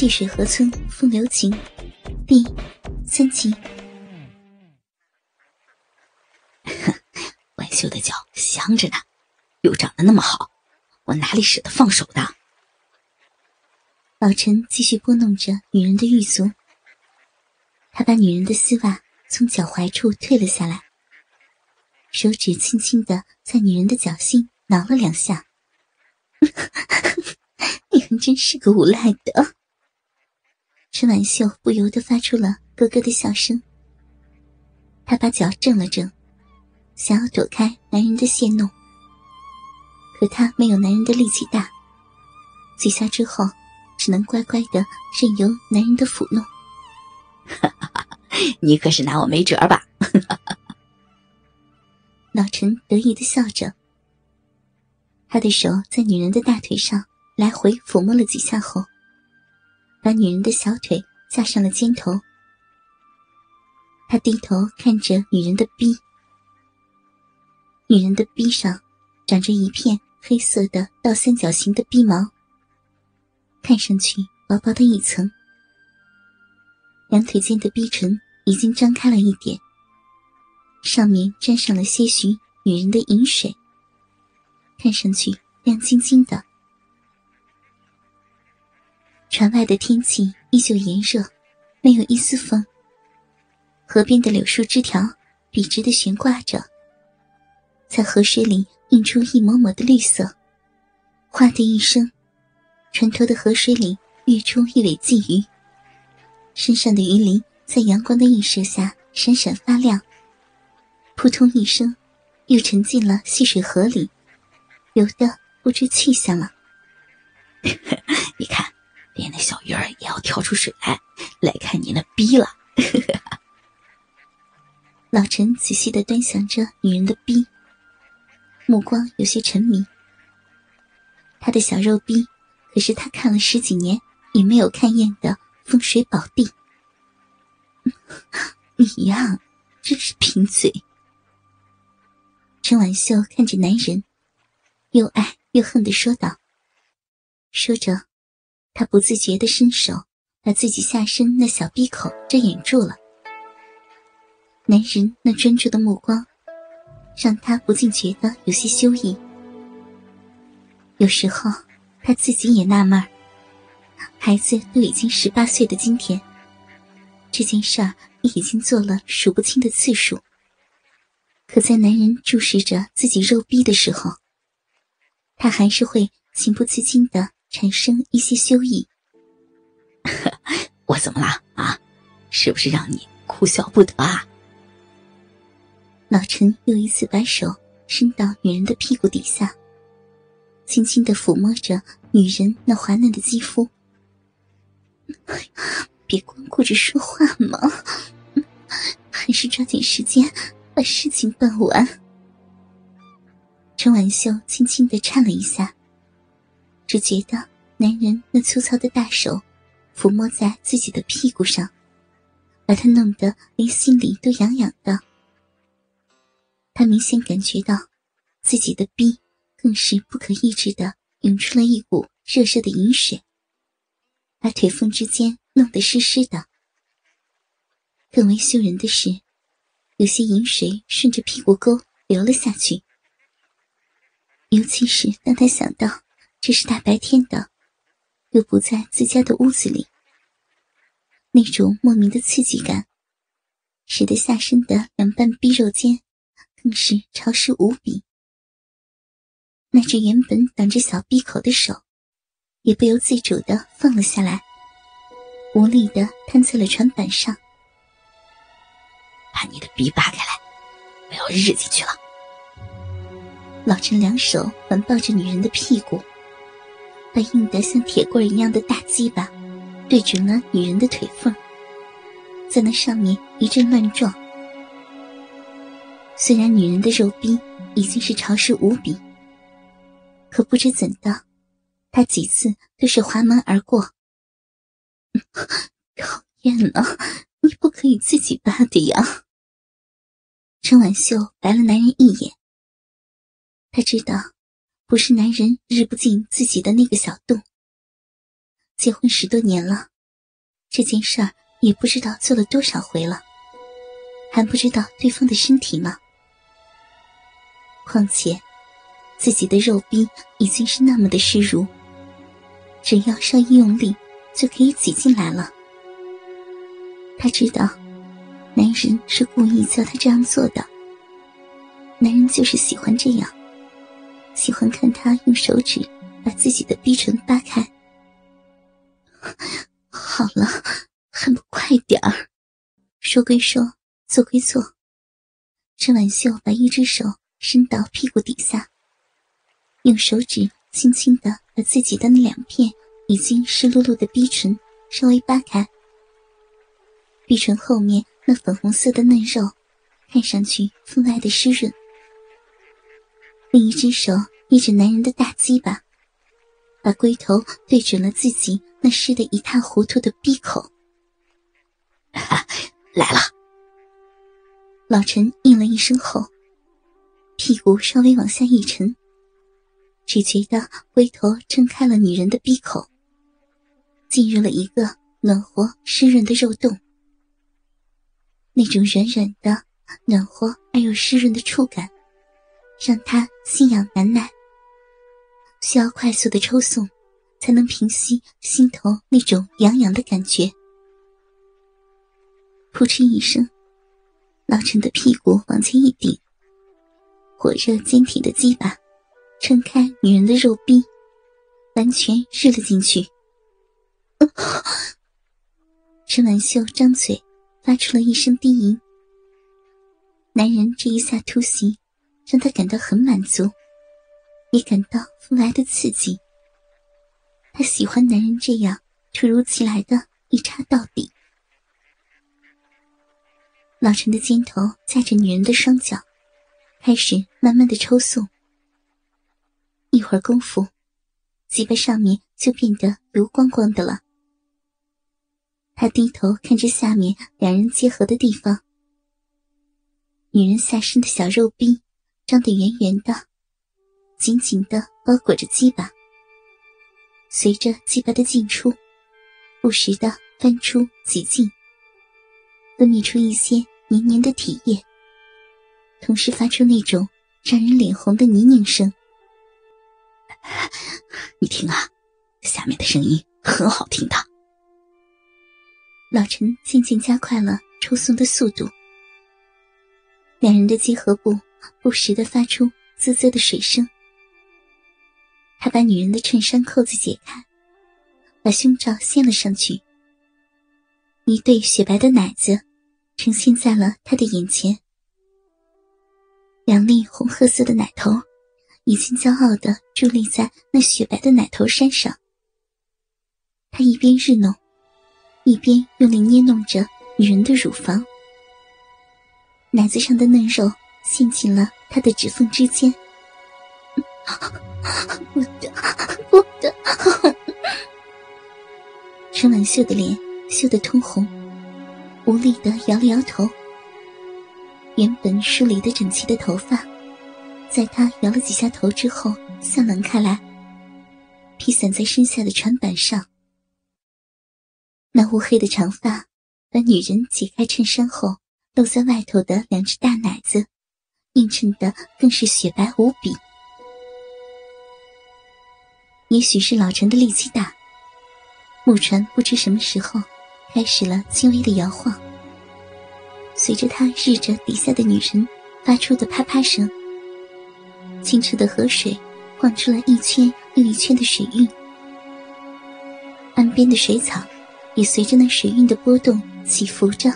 细水河村，风流情，第三集。婉秀的脚香着呢，又长得那么好，我哪里舍得放手的？老陈继续拨弄着女人的玉足，他把女人的丝袜从脚踝处退了下来，手指轻轻的在女人的脚心挠了两下。你还真是个无赖的。陈婉秀不由得发出了咯咯的笑声。她把脚正了正，想要躲开男人的戏弄，可她没有男人的力气大，几下之后，只能乖乖的任由男人的抚弄。哈 哈你可是拿我没辙吧？老陈得意的笑着，他的手在女人的大腿上来回抚摸了几下后。把女人的小腿架上了肩头，他低头看着女人的逼，女人的逼上长着一片黑色的倒三角形的逼毛，看上去薄薄的一层。两腿间的逼唇已经张开了一点，上面沾上了些许女人的饮水，看上去亮晶晶的。船外的天气依旧炎热，没有一丝风。河边的柳树枝条笔直的悬挂着，在河水里映出一抹抹的绿色。哗的一声，船头的河水里跃出一尾鲫鱼，身上的鱼鳞在阳光的映射下闪闪发亮。扑通一声，又沉进了细水河里，游的不知去向了。你看。连那小鱼儿也要跳出水来，来看你那逼了。老陈仔细的端详着女人的逼，目光有些沉迷。他的小肉逼，可是他看了十几年也没有看厌的风水宝地。你呀，真是贫嘴。陈婉秀看着男人，又爱又恨的说道，说着。他不自觉的伸手，把自己下身那小闭口遮掩住了。男人那专注的目光，让他不禁觉得有些羞意。有时候他自己也纳闷：孩子都已经十八岁的今天，这件事儿已经做了数不清的次数，可在男人注视着自己肉逼的时候，他还是会情不自禁的。产生一些羞意。我怎么了啊？是不是让你哭笑不得啊？老陈又一次把手伸到女人的屁股底下，轻轻的抚摸着女人那滑嫩的肌肤。别光顾着说话嘛，还是抓紧时间把事情办完。陈婉秀轻轻的颤了一下。只觉得男人那粗糙的大手抚摸在自己的屁股上，把他弄得连心里都痒痒的。他明显感觉到自己的逼更是不可抑制的涌出了一股热热的饮水，把腿缝之间弄得湿湿的。更为羞人的是，有些饮水顺着屁股沟流了下去，尤其是当他想到。这是大白天的，又不在自家的屋子里，那种莫名的刺激感，使得下身的两半逼肉间更是潮湿无比。那只原本挡着小闭口的手，也不由自主的放了下来，无力的瘫在了船板上。把你的逼扒开来，我要日进去了。老陈两手环抱着女人的屁股。把硬得像铁棍一样的大鸡巴对准了女人的腿缝，在那上面一阵乱撞。虽然女人的肉逼已经是潮湿无比，可不知怎的，他几次都是滑门而过。讨厌了，你不可以自己扒的呀！陈婉秀白了男人一眼，他知道。不是男人日不进自己的那个小洞。结婚十多年了，这件事儿也不知道做了多少回了，还不知道对方的身体吗？况且，自己的肉壁已经是那么的湿濡，只要稍一用力，就可以挤进来了。他知道，男人是故意叫他这样做的。男人就是喜欢这样，喜欢看他用手指把自己的逼唇扒开。好了，还不快点儿！说归说，做归做。陈婉秀把一只手伸到屁股底下，用手指轻轻的把自己的那两片已经湿漉漉的逼唇稍微扒开。逼唇后面那粉红色的嫩肉，看上去分外的湿润。另一只手捏着男人的大鸡巴，把龟头对准了自己那湿得一塌糊涂的闭口。来了！老陈应了一声后，屁股稍微往下一沉，只觉得龟头撑开了女人的闭口，进入了一个暖和湿润的肉洞。那种软软的、暖和而又湿润的触感。让他心痒难耐，需要快速的抽送，才能平息心头那种痒痒的感觉。扑哧一声，老陈的屁股往前一顶，火热坚挺的鸡巴撑开女人的肉壁，完全日了进去。陈婉秀张嘴，发出了一声低吟。男人这一下突袭。让他感到很满足，也感到分外的刺激。他喜欢男人这样突如其来的一插到底。老陈的肩头架着女人的双脚，开始慢慢的抽送。一会儿功夫，脊背上面就变得油光光的了。他低头看着下面两人结合的地方，女人下身的小肉逼。张得圆圆的，紧紧的包裹着鸡巴。随着鸡巴的进出，不时的翻出挤进，分泌出一些黏黏的体液，同时发出那种让人脸红的泥泞声。你听啊，下面的声音很好听的。老陈渐渐加快了抽送的速度，两人的结合部。不时的发出滋滋的水声。他把女人的衬衫扣子解开，把胸罩掀了上去。一对雪白的奶子呈现在了他的眼前，两粒红褐色的奶头已经骄傲的伫立在那雪白的奶头山上。他一边日弄，一边用力捏弄着女人的乳房，奶子上的嫩肉。陷进了他的指缝之间，不得，不得！陈婉秀的脸羞得通红，无力的摇了摇头。原本梳理的整齐的头发，在他摇了几下头之后散乱开来，披散在身下的船板上。那乌黑的长发，把女人解开衬衫后露在外头的两只大奶子。映衬的更是雪白无比。也许是老陈的力气大，木船不知什么时候开始了轻微的摇晃。随着他日着底下的女人发出的啪啪声，清澈的河水晃出了一圈又一圈的水韵，岸边的水草也随着那水韵的波动起伏着。